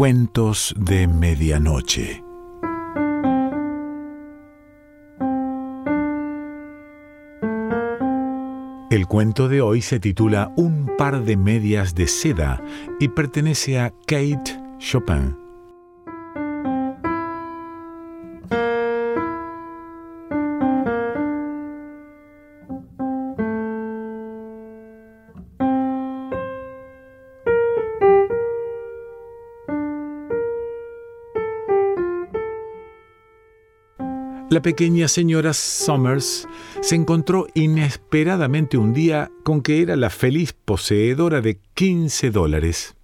Cuentos de Medianoche. El cuento de hoy se titula Un par de medias de seda y pertenece a Kate Chopin. La pequeña señora Summers se encontró inesperadamente un día con que era la feliz poseedora de 15 dólares.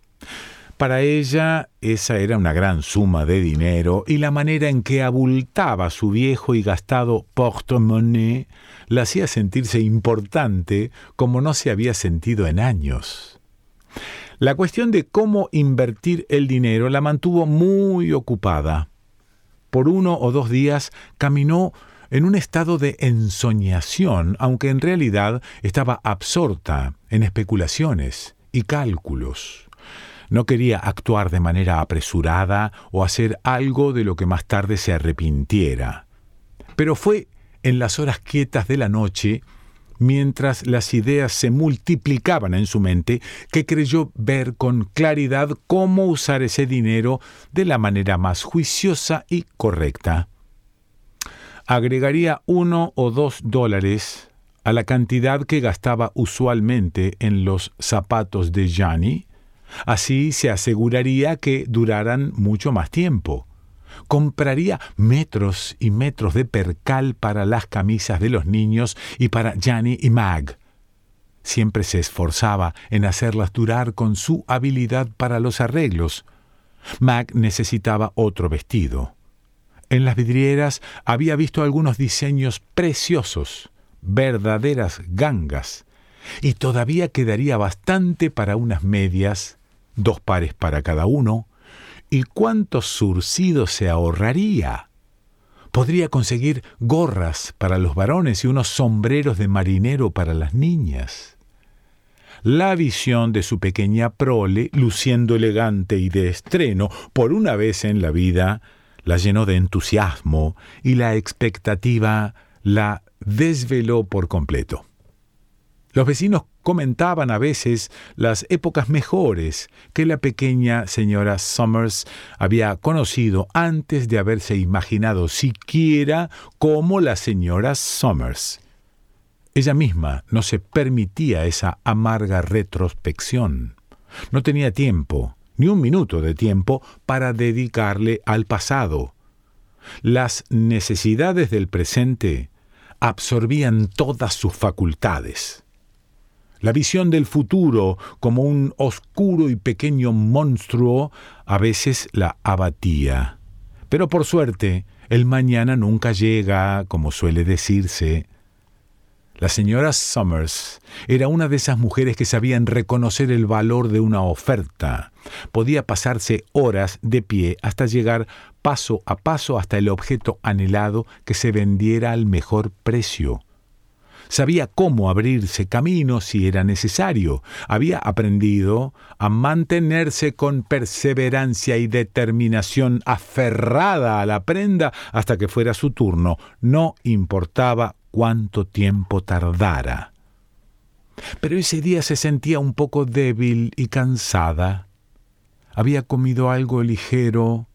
Para ella esa era una gran suma de dinero y la manera en que abultaba su viejo y gastado porte-monnaie la hacía sentirse importante como no se había sentido en años. La cuestión de cómo invertir el dinero la mantuvo muy ocupada por uno o dos días caminó en un estado de ensoñación, aunque en realidad estaba absorta en especulaciones y cálculos. No quería actuar de manera apresurada o hacer algo de lo que más tarde se arrepintiera. Pero fue en las horas quietas de la noche mientras las ideas se multiplicaban en su mente, que creyó ver con claridad cómo usar ese dinero de la manera más juiciosa y correcta. Agregaría uno o dos dólares a la cantidad que gastaba usualmente en los zapatos de Gianni, así se aseguraría que duraran mucho más tiempo compraría metros y metros de percal para las camisas de los niños y para Janny y Mag. Siempre se esforzaba en hacerlas durar con su habilidad para los arreglos. Mag necesitaba otro vestido. En las vidrieras había visto algunos diseños preciosos, verdaderas gangas, y todavía quedaría bastante para unas medias, dos pares para cada uno, ¿Y cuántos surcidos se ahorraría? Podría conseguir gorras para los varones y unos sombreros de marinero para las niñas. La visión de su pequeña prole, luciendo elegante y de estreno, por una vez en la vida, la llenó de entusiasmo y la expectativa la desveló por completo. Los vecinos comentaban a veces las épocas mejores que la pequeña señora Summers había conocido antes de haberse imaginado siquiera como la señora Summers. Ella misma no se permitía esa amarga retrospección. No tenía tiempo, ni un minuto de tiempo, para dedicarle al pasado. Las necesidades del presente absorbían todas sus facultades. La visión del futuro como un oscuro y pequeño monstruo a veces la abatía. Pero por suerte, el mañana nunca llega, como suele decirse. La señora Summers era una de esas mujeres que sabían reconocer el valor de una oferta. Podía pasarse horas de pie hasta llegar paso a paso hasta el objeto anhelado que se vendiera al mejor precio. Sabía cómo abrirse camino si era necesario. Había aprendido a mantenerse con perseverancia y determinación aferrada a la prenda hasta que fuera su turno. No importaba cuánto tiempo tardara. Pero ese día se sentía un poco débil y cansada. Había comido algo ligero.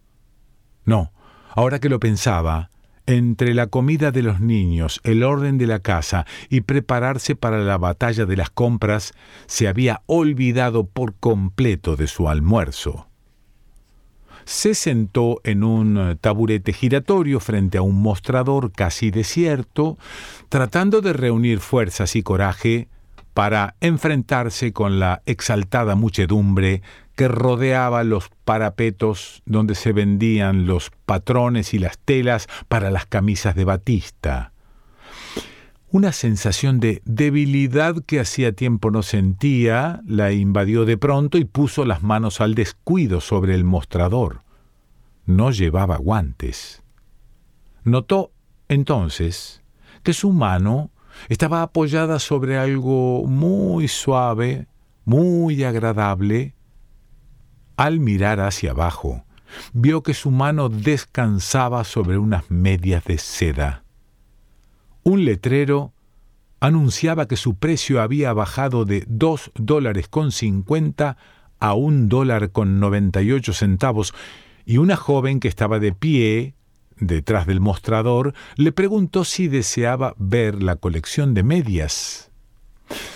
No, ahora que lo pensaba, entre la comida de los niños, el orden de la casa y prepararse para la batalla de las compras, se había olvidado por completo de su almuerzo. Se sentó en un taburete giratorio frente a un mostrador casi desierto, tratando de reunir fuerzas y coraje para enfrentarse con la exaltada muchedumbre que rodeaba los parapetos donde se vendían los patrones y las telas para las camisas de batista. Una sensación de debilidad que hacía tiempo no sentía la invadió de pronto y puso las manos al descuido sobre el mostrador. No llevaba guantes. Notó entonces que su mano estaba apoyada sobre algo muy suave, muy agradable, Al mirar hacia abajo, vio que su mano descansaba sobre unas medias de seda. Un letrero anunciaba que su precio había bajado de dos dólares con cincuenta a un dólar con noventa y ocho centavos, y una joven que estaba de pie detrás del mostrador le preguntó si deseaba ver la colección de medias.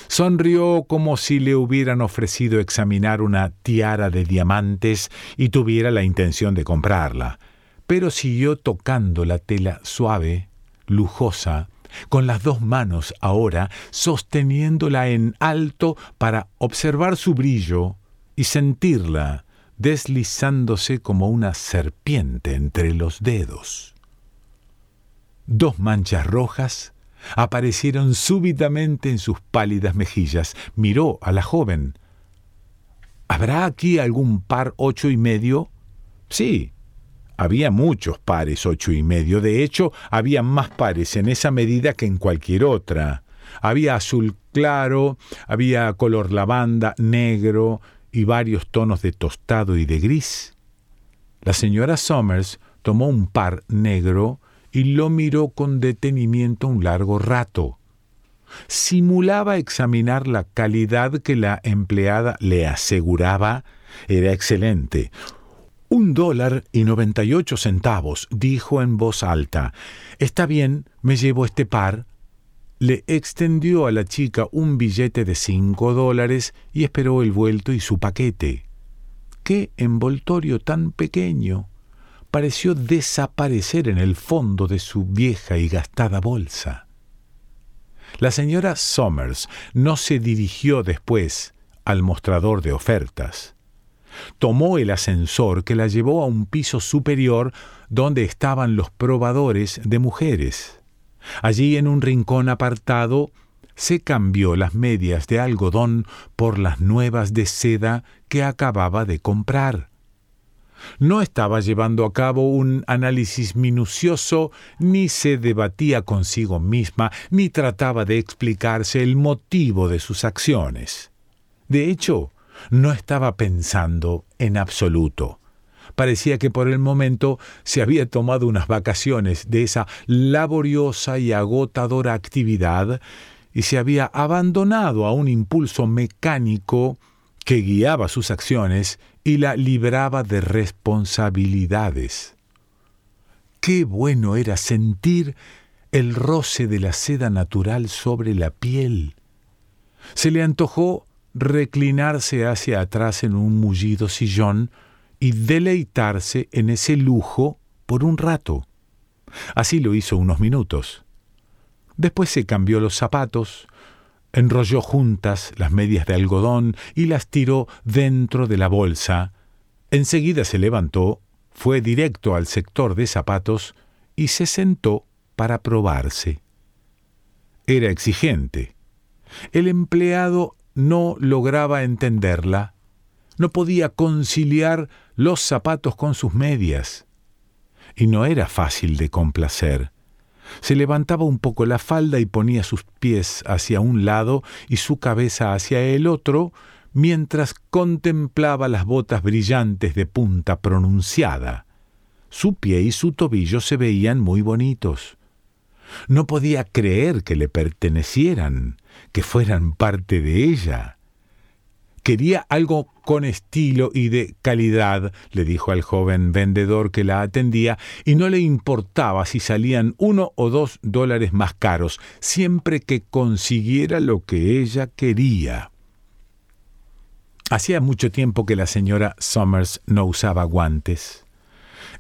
Sonrió como si le hubieran ofrecido examinar una tiara de diamantes y tuviera la intención de comprarla, pero siguió tocando la tela suave, lujosa, con las dos manos ahora sosteniéndola en alto para observar su brillo y sentirla deslizándose como una serpiente entre los dedos. Dos manchas rojas aparecieron súbitamente en sus pálidas mejillas. Miró a la joven. ¿Habrá aquí algún par ocho y medio? Sí, había muchos pares ocho y medio. De hecho, había más pares en esa medida que en cualquier otra. Había azul claro, había color lavanda, negro y varios tonos de tostado y de gris. La señora Somers tomó un par negro y lo miró con detenimiento un largo rato. Simulaba examinar la calidad que la empleada le aseguraba era excelente. Un dólar y noventa y ocho centavos, dijo en voz alta. Está bien, me llevo este par. Le extendió a la chica un billete de cinco dólares y esperó el vuelto y su paquete. ¡Qué envoltorio tan pequeño! Pareció desaparecer en el fondo de su vieja y gastada bolsa. La señora Somers no se dirigió después al mostrador de ofertas. Tomó el ascensor que la llevó a un piso superior donde estaban los probadores de mujeres. Allí en un rincón apartado se cambió las medias de algodón por las nuevas de seda que acababa de comprar no estaba llevando a cabo un análisis minucioso, ni se debatía consigo misma, ni trataba de explicarse el motivo de sus acciones. De hecho, no estaba pensando en absoluto. Parecía que por el momento se había tomado unas vacaciones de esa laboriosa y agotadora actividad y se había abandonado a un impulso mecánico que guiaba sus acciones y la libraba de responsabilidades. Qué bueno era sentir el roce de la seda natural sobre la piel. Se le antojó reclinarse hacia atrás en un mullido sillón y deleitarse en ese lujo por un rato. Así lo hizo unos minutos. Después se cambió los zapatos, enrolló juntas las medias de algodón y las tiró dentro de la bolsa. Enseguida se levantó, fue directo al sector de zapatos y se sentó para probarse. Era exigente. El empleado no lograba entenderla. No podía conciliar los zapatos con sus medias. Y no era fácil de complacer. Se levantaba un poco la falda y ponía sus pies hacia un lado y su cabeza hacia el otro, mientras contemplaba las botas brillantes de punta pronunciada. Su pie y su tobillo se veían muy bonitos. No podía creer que le pertenecieran, que fueran parte de ella. Quería algo con estilo y de calidad, le dijo al joven vendedor que la atendía, y no le importaba si salían uno o dos dólares más caros, siempre que consiguiera lo que ella quería. Hacía mucho tiempo que la señora Summers no usaba guantes.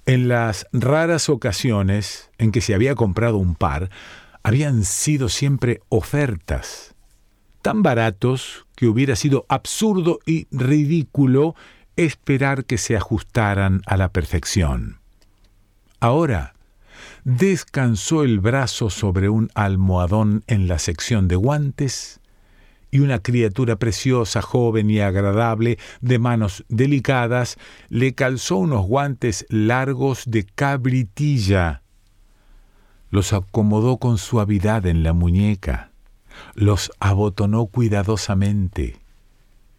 En las raras ocasiones en que se había comprado un par, habían sido siempre ofertas tan baratos que hubiera sido absurdo y ridículo esperar que se ajustaran a la perfección. Ahora, descansó el brazo sobre un almohadón en la sección de guantes, y una criatura preciosa, joven y agradable, de manos delicadas, le calzó unos guantes largos de cabritilla. Los acomodó con suavidad en la muñeca los abotonó cuidadosamente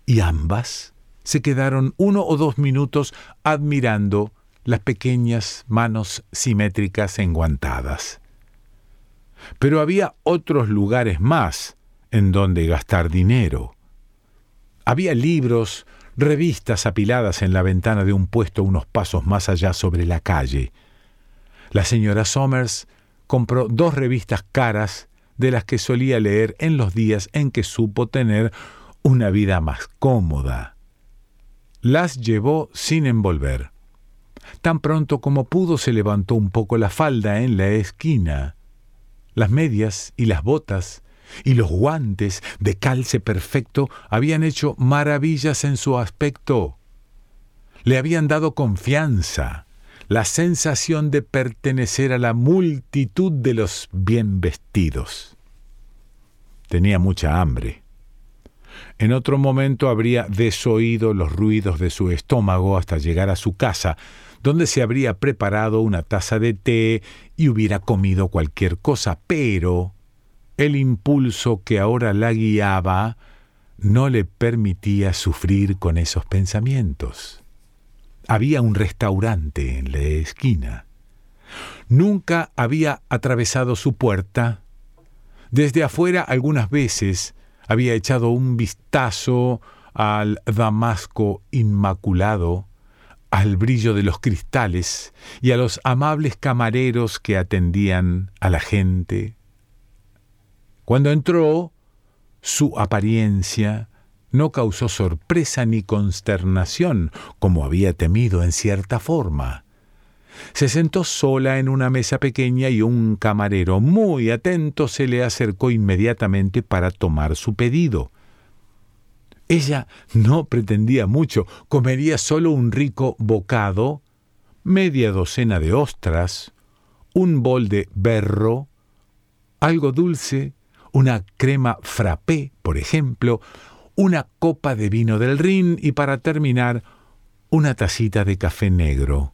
y ambas se quedaron uno o dos minutos admirando las pequeñas manos simétricas enguantadas. Pero había otros lugares más en donde gastar dinero. Había libros, revistas apiladas en la ventana de un puesto unos pasos más allá sobre la calle. La señora Somers compró dos revistas caras de las que solía leer en los días en que supo tener una vida más cómoda. Las llevó sin envolver. Tan pronto como pudo se levantó un poco la falda en la esquina. Las medias y las botas y los guantes de calce perfecto habían hecho maravillas en su aspecto. Le habían dado confianza, la sensación de pertenecer a la multitud de los bien vestidos. Tenía mucha hambre. En otro momento habría desoído los ruidos de su estómago hasta llegar a su casa, donde se habría preparado una taza de té y hubiera comido cualquier cosa, pero el impulso que ahora la guiaba no le permitía sufrir con esos pensamientos. Había un restaurante en la esquina. Nunca había atravesado su puerta. Desde afuera algunas veces había echado un vistazo al damasco inmaculado, al brillo de los cristales y a los amables camareros que atendían a la gente. Cuando entró, su apariencia no causó sorpresa ni consternación, como había temido en cierta forma. Se sentó sola en una mesa pequeña y un camarero muy atento se le acercó inmediatamente para tomar su pedido. Ella no pretendía mucho, comería solo un rico bocado, media docena de ostras, un bol de berro, algo dulce, una crema frappé, por ejemplo, una copa de vino del Rin y para terminar, una tacita de café negro.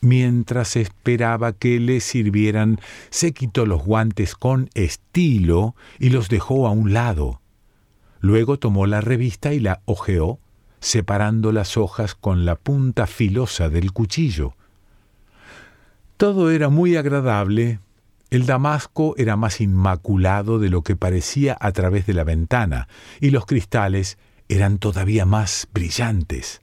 Mientras esperaba que le sirvieran, se quitó los guantes con estilo y los dejó a un lado. Luego tomó la revista y la hojeó, separando las hojas con la punta filosa del cuchillo. Todo era muy agradable. El damasco era más inmaculado de lo que parecía a través de la ventana, y los cristales eran todavía más brillantes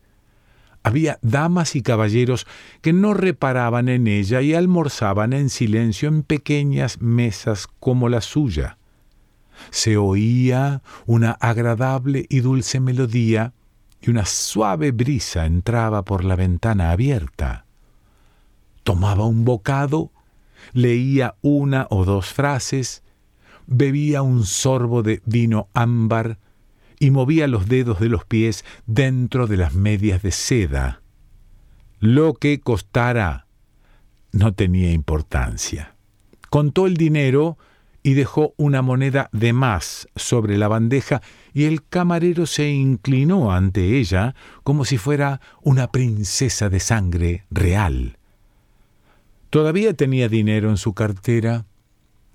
había damas y caballeros que no reparaban en ella y almorzaban en silencio en pequeñas mesas como la suya. Se oía una agradable y dulce melodía y una suave brisa entraba por la ventana abierta. Tomaba un bocado, leía una o dos frases, bebía un sorbo de vino ámbar, y movía los dedos de los pies dentro de las medias de seda. Lo que costara no tenía importancia. Contó el dinero y dejó una moneda de más sobre la bandeja y el camarero se inclinó ante ella como si fuera una princesa de sangre real. Todavía tenía dinero en su cartera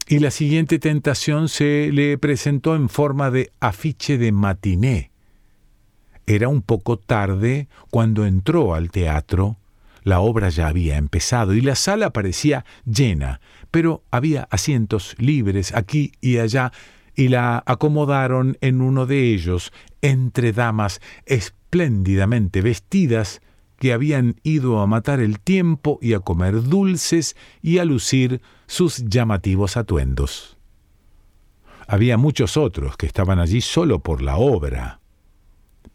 y la siguiente tentación se le presentó en forma de afiche de matiné. Era un poco tarde cuando entró al teatro. La obra ya había empezado y la sala parecía llena, pero había asientos libres aquí y allá y la acomodaron en uno de ellos entre damas espléndidamente vestidas que habían ido a matar el tiempo y a comer dulces y a lucir sus llamativos atuendos. Había muchos otros que estaban allí solo por la obra,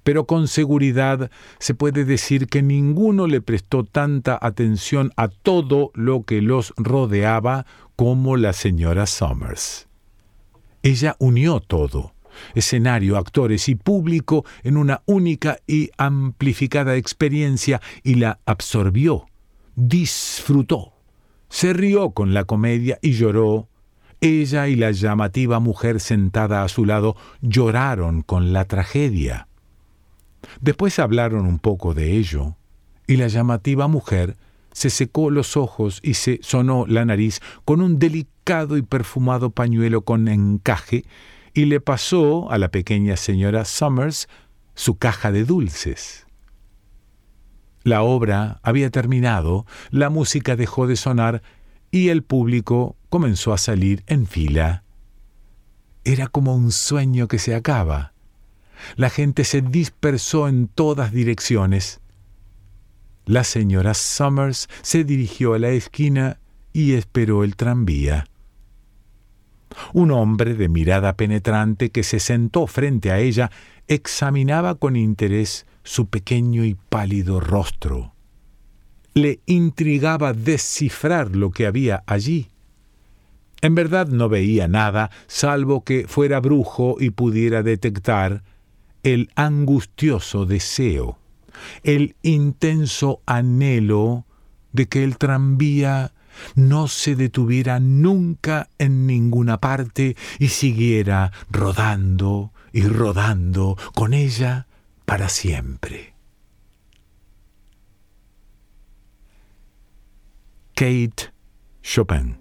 pero con seguridad se puede decir que ninguno le prestó tanta atención a todo lo que los rodeaba como la señora Somers. Ella unió todo, escenario, actores y público en una única y amplificada experiencia y la absorbió, disfrutó, se rió con la comedia y lloró. Ella y la llamativa mujer sentada a su lado lloraron con la tragedia. Después hablaron un poco de ello, y la llamativa mujer se secó los ojos y se sonó la nariz con un delicado y perfumado pañuelo con encaje y le pasó a la pequeña señora Summers su caja de dulces. La obra había terminado, la música dejó de sonar y el público comenzó a salir en fila. Era como un sueño que se acaba. La gente se dispersó en todas direcciones. La señora Summers se dirigió a la esquina y esperó el tranvía. Un hombre de mirada penetrante que se sentó frente a ella examinaba con interés su pequeño y pálido rostro. Le intrigaba descifrar lo que había allí. En verdad no veía nada, salvo que fuera brujo y pudiera detectar el angustioso deseo, el intenso anhelo de que el tranvía no se detuviera nunca en ninguna parte y siguiera rodando y rodando con ella para siempre. Kate Chopin